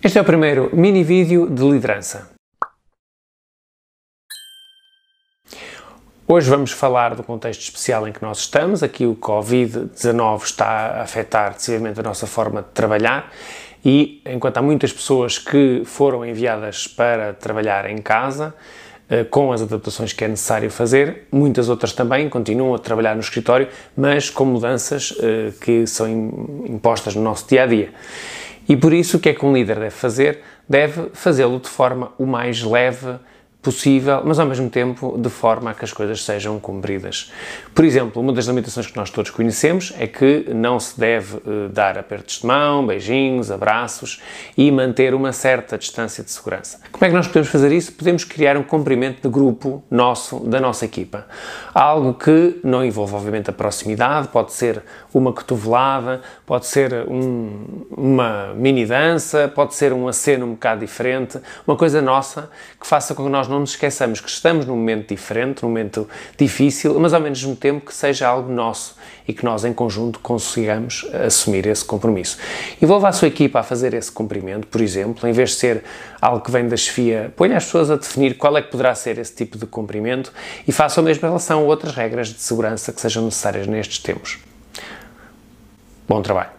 Este é o primeiro mini vídeo de liderança. Hoje vamos falar do contexto especial em que nós estamos. Aqui o Covid-19 está a afetar decisivamente a nossa forma de trabalhar e enquanto há muitas pessoas que foram enviadas para trabalhar em casa, eh, com as adaptações que é necessário fazer, muitas outras também continuam a trabalhar no escritório, mas com mudanças eh, que são impostas no nosso dia a dia. E por isso, o que é que um líder deve fazer? Deve fazê-lo de forma o mais leve possível, mas ao mesmo tempo de forma a que as coisas sejam cumpridas. Por exemplo, uma das limitações que nós todos conhecemos é que não se deve uh, dar apertos de mão, beijinhos, abraços e manter uma certa distância de segurança. Como é que nós podemos fazer isso? Podemos criar um cumprimento de grupo nosso, da nossa equipa. Algo que não envolve, obviamente, a proximidade, pode ser uma cotovelada, pode ser um, uma mini dança, pode ser um aceno um bocado diferente, uma coisa nossa que faça com que nós não nos esqueçamos que estamos num momento diferente, num momento difícil, mas ao mesmo tempo que seja algo nosso e que nós em conjunto consigamos assumir esse compromisso. Envolva a sua equipa a fazer esse cumprimento, por exemplo, em vez de ser algo que vem da chefia, ponha as pessoas a definir qual é que poderá ser esse tipo de cumprimento e faça a mesma relação a outras regras de segurança que sejam necessárias nestes tempos. Bom trabalho!